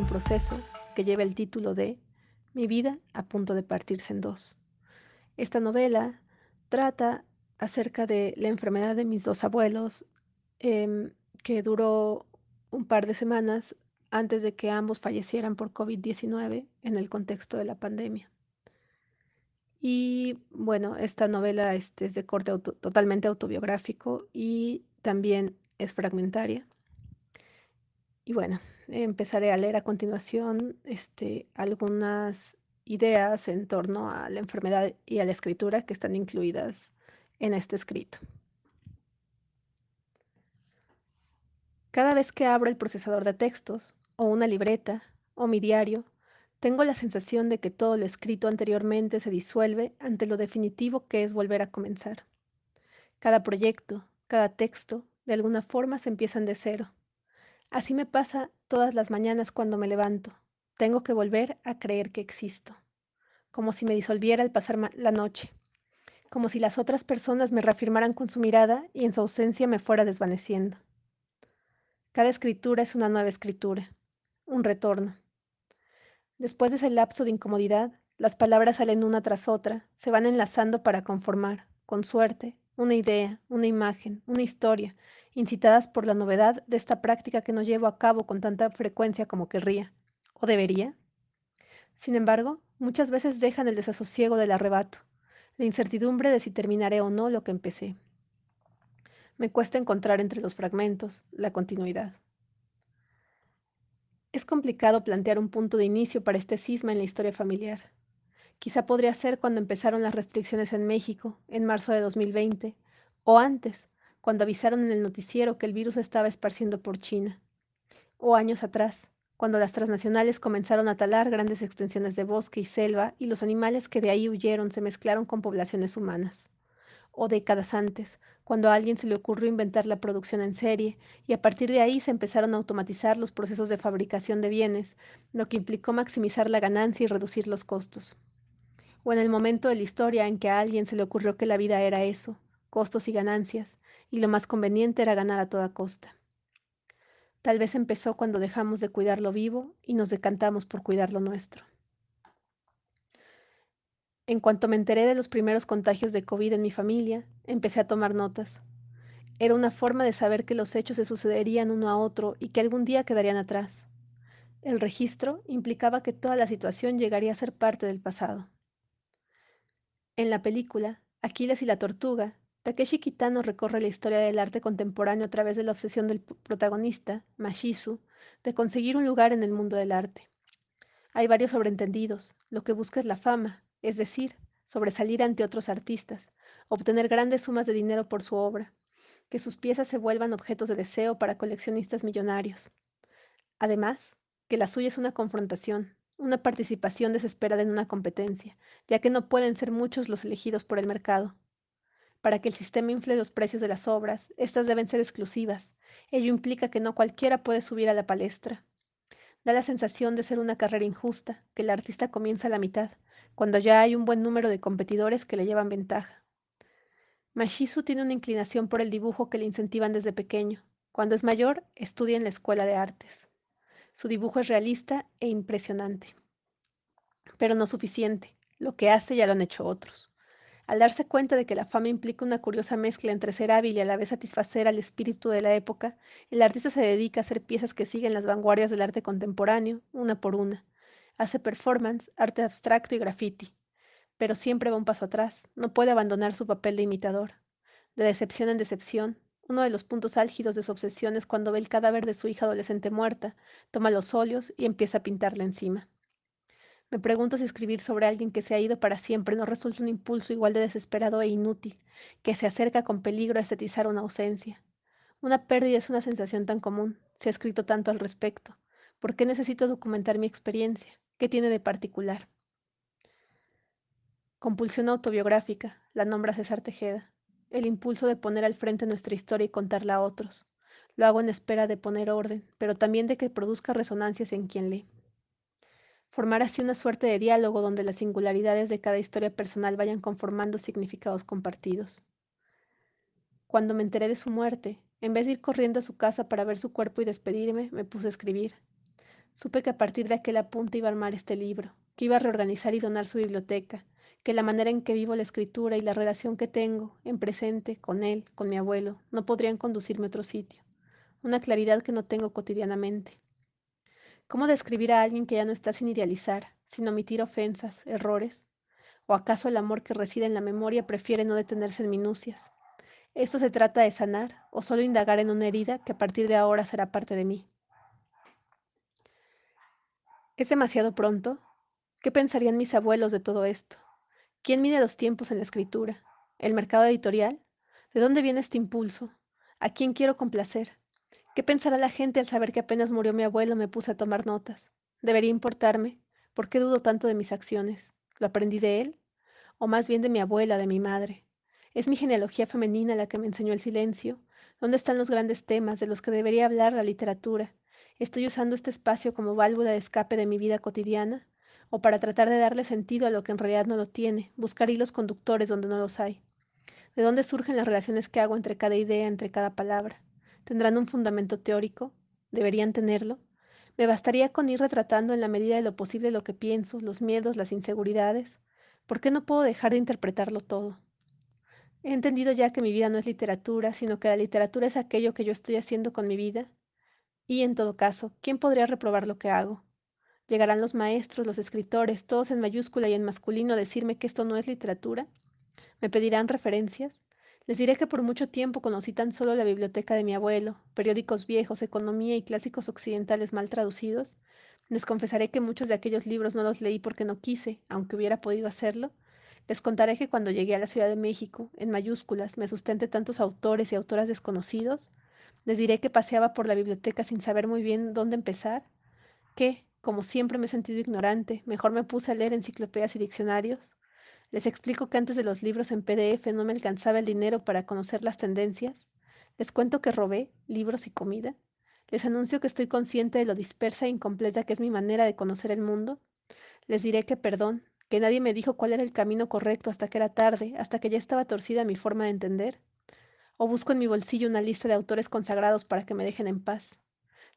en proceso que lleva el título de Mi vida a punto de partirse en dos. Esta novela trata acerca de la enfermedad de mis dos abuelos, em, que duró un par de semanas antes de que ambos fallecieran por COVID-19 en el contexto de la pandemia. Y bueno, esta novela este, es de corte totalmente autobiográfico y también es fragmentaria. Y bueno, empezaré a leer a continuación este, algunas ideas en torno a la enfermedad y a la escritura que están incluidas en este escrito. Cada vez que abro el procesador de textos, o una libreta, o mi diario, tengo la sensación de que todo lo escrito anteriormente se disuelve ante lo definitivo que es volver a comenzar. Cada proyecto, cada texto, de alguna forma se empiezan de cero. Así me pasa todas las mañanas cuando me levanto. Tengo que volver a creer que existo, como si me disolviera al pasar la noche, como si las otras personas me reafirmaran con su mirada y en su ausencia me fuera desvaneciendo. Cada escritura es una nueva escritura, un retorno. Después de ese lapso de incomodidad, las palabras salen una tras otra, se van enlazando para conformar, con suerte, una idea, una imagen, una historia, incitadas por la novedad de esta práctica que no llevo a cabo con tanta frecuencia como querría, o debería. Sin embargo, muchas veces dejan el desasosiego del arrebato, la incertidumbre de si terminaré o no lo que empecé. Me cuesta encontrar entre los fragmentos la continuidad. Es complicado plantear un punto de inicio para este cisma en la historia familiar. Quizá podría ser cuando empezaron las restricciones en México, en marzo de 2020, o antes, cuando avisaron en el noticiero que el virus estaba esparciendo por China, o años atrás, cuando las transnacionales comenzaron a talar grandes extensiones de bosque y selva y los animales que de ahí huyeron se mezclaron con poblaciones humanas, o décadas antes, cuando a alguien se le ocurrió inventar la producción en serie, y a partir de ahí se empezaron a automatizar los procesos de fabricación de bienes, lo que implicó maximizar la ganancia y reducir los costos. O en el momento de la historia en que a alguien se le ocurrió que la vida era eso, costos y ganancias, y lo más conveniente era ganar a toda costa. Tal vez empezó cuando dejamos de cuidar lo vivo y nos decantamos por cuidar lo nuestro. En cuanto me enteré de los primeros contagios de COVID en mi familia, empecé a tomar notas. Era una forma de saber que los hechos se sucederían uno a otro y que algún día quedarían atrás. El registro implicaba que toda la situación llegaría a ser parte del pasado. En la película, Aquiles y la tortuga, Takeshi Kitano recorre la historia del arte contemporáneo a través de la obsesión del protagonista, Mashizu, de conseguir un lugar en el mundo del arte. Hay varios sobreentendidos. Lo que busca es la fama, es decir, sobresalir ante otros artistas, obtener grandes sumas de dinero por su obra, que sus piezas se vuelvan objetos de deseo para coleccionistas millonarios. Además, que la suya es una confrontación, una participación desesperada en una competencia, ya que no pueden ser muchos los elegidos por el mercado. Para que el sistema infle los precios de las obras, éstas deben ser exclusivas. Ello implica que no cualquiera puede subir a la palestra. Da la sensación de ser una carrera injusta, que el artista comienza a la mitad, cuando ya hay un buen número de competidores que le llevan ventaja. Mashizu tiene una inclinación por el dibujo que le incentivan desde pequeño. Cuando es mayor, estudia en la escuela de artes. Su dibujo es realista e impresionante. Pero no suficiente. Lo que hace ya lo han hecho otros. Al darse cuenta de que la fama implica una curiosa mezcla entre ser hábil y a la vez satisfacer al espíritu de la época, el artista se dedica a hacer piezas que siguen las vanguardias del arte contemporáneo, una por una, Hace performance, arte abstracto y graffiti, pero siempre va un paso atrás, no puede abandonar su papel de imitador. De decepción en decepción, uno de los puntos álgidos de su obsesión es cuando ve el cadáver de su hija adolescente muerta, toma los óleos y empieza a pintarla encima. Me pregunto si escribir sobre alguien que se ha ido para siempre no resulta un impulso igual de desesperado e inútil, que se acerca con peligro a estetizar una ausencia. Una pérdida es una sensación tan común, se ha escrito tanto al respecto. ¿Por qué necesito documentar mi experiencia? ¿Qué tiene de particular? Compulsión autobiográfica, la nombra César Tejeda. El impulso de poner al frente nuestra historia y contarla a otros. Lo hago en espera de poner orden, pero también de que produzca resonancias en quien lee. Formar así una suerte de diálogo donde las singularidades de cada historia personal vayan conformando significados compartidos. Cuando me enteré de su muerte, en vez de ir corriendo a su casa para ver su cuerpo y despedirme, me puse a escribir. Supe que a partir de aquel apunte iba a armar este libro, que iba a reorganizar y donar su biblioteca, que la manera en que vivo la escritura y la relación que tengo, en presente, con él, con mi abuelo, no podrían conducirme a otro sitio. Una claridad que no tengo cotidianamente. ¿Cómo describir a alguien que ya no está sin idealizar, sin omitir ofensas, errores? ¿O acaso el amor que reside en la memoria prefiere no detenerse en minucias? ¿Esto se trata de sanar o solo indagar en una herida que a partir de ahora será parte de mí? ¿Es demasiado pronto? ¿Qué pensarían mis abuelos de todo esto? ¿Quién mide los tiempos en la escritura? ¿El mercado editorial? ¿De dónde viene este impulso? ¿A quién quiero complacer? ¿Qué pensará la gente al saber que apenas murió mi abuelo me puse a tomar notas? ¿Debería importarme? ¿Por qué dudo tanto de mis acciones? ¿Lo aprendí de él? ¿O más bien de mi abuela, de mi madre? ¿Es mi genealogía femenina la que me enseñó el silencio? ¿Dónde están los grandes temas de los que debería hablar la literatura? ¿Estoy usando este espacio como válvula de escape de mi vida cotidiana? o para tratar de darle sentido a lo que en realidad no lo tiene, buscar hilos conductores donde no los hay. ¿De dónde surgen las relaciones que hago entre cada idea, entre cada palabra? ¿Tendrán un fundamento teórico? ¿Deberían tenerlo? ¿Me bastaría con ir retratando en la medida de lo posible lo que pienso, los miedos, las inseguridades? ¿Por qué no puedo dejar de interpretarlo todo? He entendido ya que mi vida no es literatura, sino que la literatura es aquello que yo estoy haciendo con mi vida. Y, en todo caso, ¿quién podría reprobar lo que hago? Llegarán los maestros, los escritores, todos en mayúscula y en masculino a decirme que esto no es literatura. ¿Me pedirán referencias? Les diré que por mucho tiempo conocí tan solo la biblioteca de mi abuelo, periódicos viejos, economía y clásicos occidentales mal traducidos. Les confesaré que muchos de aquellos libros no los leí porque no quise, aunque hubiera podido hacerlo. Les contaré que cuando llegué a la Ciudad de México, en mayúsculas, me asusté tantos autores y autoras desconocidos. Les diré que paseaba por la biblioteca sin saber muy bien dónde empezar. ¿Qué? Como siempre me he sentido ignorante, mejor me puse a leer enciclopedias y diccionarios. Les explico que antes de los libros en PDF no me alcanzaba el dinero para conocer las tendencias. Les cuento que robé libros y comida. Les anuncio que estoy consciente de lo dispersa e incompleta que es mi manera de conocer el mundo. Les diré que perdón, que nadie me dijo cuál era el camino correcto hasta que era tarde, hasta que ya estaba torcida mi forma de entender. O busco en mi bolsillo una lista de autores consagrados para que me dejen en paz.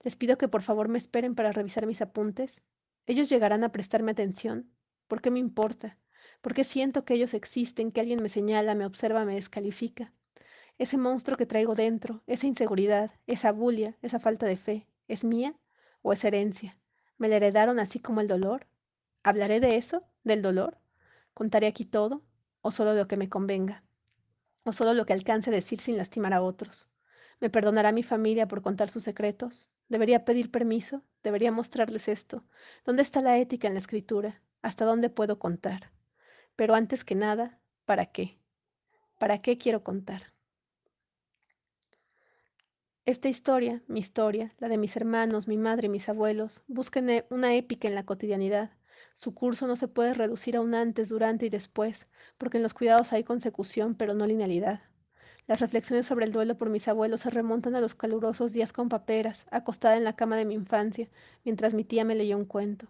Les pido que por favor me esperen para revisar mis apuntes. Ellos llegarán a prestarme atención. ¿Por qué me importa? ¿Por qué siento que ellos existen, que alguien me señala, me observa, me descalifica? Ese monstruo que traigo dentro, esa inseguridad, esa bulia, esa falta de fe, ¿es mía o es herencia? ¿Me la heredaron así como el dolor? ¿Hablaré de eso? ¿Del dolor? ¿Contaré aquí todo? ¿O solo lo que me convenga? ¿O solo lo que alcance a decir sin lastimar a otros? ¿Me perdonará mi familia por contar sus secretos? ¿Debería pedir permiso? ¿Debería mostrarles esto? ¿Dónde está la ética en la escritura? ¿Hasta dónde puedo contar? Pero antes que nada, ¿para qué? ¿Para qué quiero contar? Esta historia, mi historia, la de mis hermanos, mi madre y mis abuelos, busquen e, una épica en la cotidianidad. Su curso no se puede reducir a un antes, durante y después, porque en los cuidados hay consecución, pero no linealidad. Las reflexiones sobre el duelo por mis abuelos se remontan a los calurosos días con paperas, acostada en la cama de mi infancia, mientras mi tía me leyó un cuento.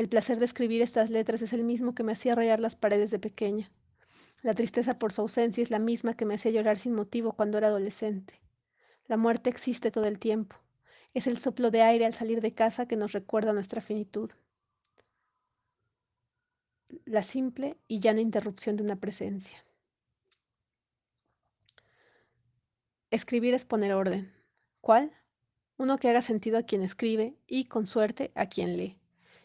El placer de escribir estas letras es el mismo que me hacía rayar las paredes de pequeña. La tristeza por su ausencia es la misma que me hacía llorar sin motivo cuando era adolescente. La muerte existe todo el tiempo. Es el soplo de aire al salir de casa que nos recuerda nuestra finitud. La simple y llana interrupción de una presencia. Escribir es poner orden. ¿Cuál? Uno que haga sentido a quien escribe y, con suerte, a quien lee.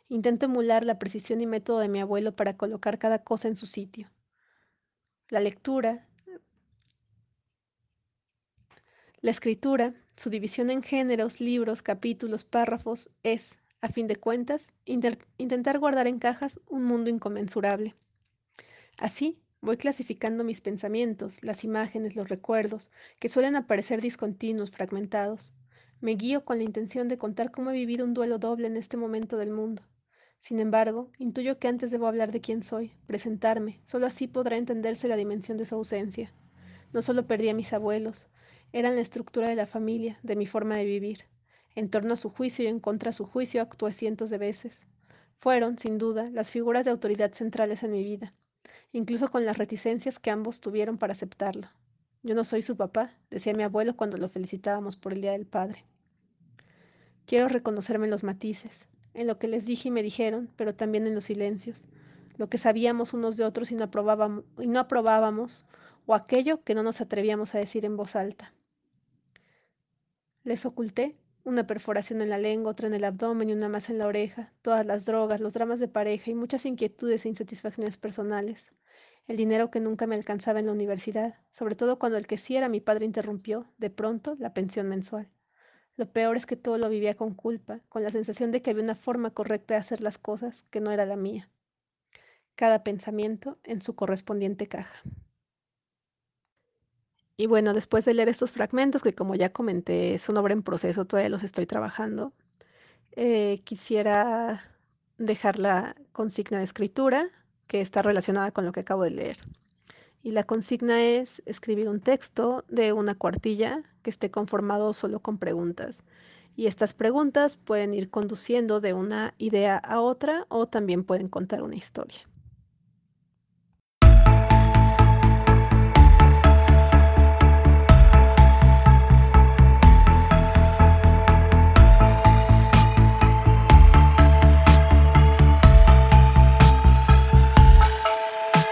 Intento emular la precisión y método de mi abuelo para colocar cada cosa en su sitio. La lectura, la escritura, su división en géneros, libros, capítulos, párrafos, es, a fin de cuentas, intentar guardar en cajas un mundo inconmensurable. Así, Voy clasificando mis pensamientos, las imágenes, los recuerdos, que suelen aparecer discontinuos, fragmentados. Me guío con la intención de contar cómo he vivido un duelo doble en este momento del mundo. Sin embargo, intuyo que antes debo hablar de quién soy, presentarme, solo así podrá entenderse la dimensión de su ausencia. No solo perdí a mis abuelos, eran la estructura de la familia, de mi forma de vivir. En torno a su juicio y en contra de su juicio actué cientos de veces. Fueron, sin duda, las figuras de autoridad centrales en mi vida incluso con las reticencias que ambos tuvieron para aceptarlo. Yo no soy su papá, decía mi abuelo cuando lo felicitábamos por el Día del Padre. Quiero reconocerme los matices, en lo que les dije y me dijeron, pero también en los silencios, lo que sabíamos unos de otros y no aprobábamos, o aquello que no nos atrevíamos a decir en voz alta. Les oculté una perforación en la lengua, otra en el abdomen y una más en la oreja, todas las drogas, los dramas de pareja y muchas inquietudes e insatisfacciones personales, el dinero que nunca me alcanzaba en la universidad, sobre todo cuando el que sí era mi padre interrumpió, de pronto, la pensión mensual. Lo peor es que todo lo vivía con culpa, con la sensación de que había una forma correcta de hacer las cosas que no era la mía. Cada pensamiento en su correspondiente caja. Y bueno, después de leer estos fragmentos, que como ya comenté, son obra en proceso, todavía los estoy trabajando, eh, quisiera dejar la consigna de escritura, que está relacionada con lo que acabo de leer. Y la consigna es escribir un texto de una cuartilla que esté conformado solo con preguntas. Y estas preguntas pueden ir conduciendo de una idea a otra o también pueden contar una historia.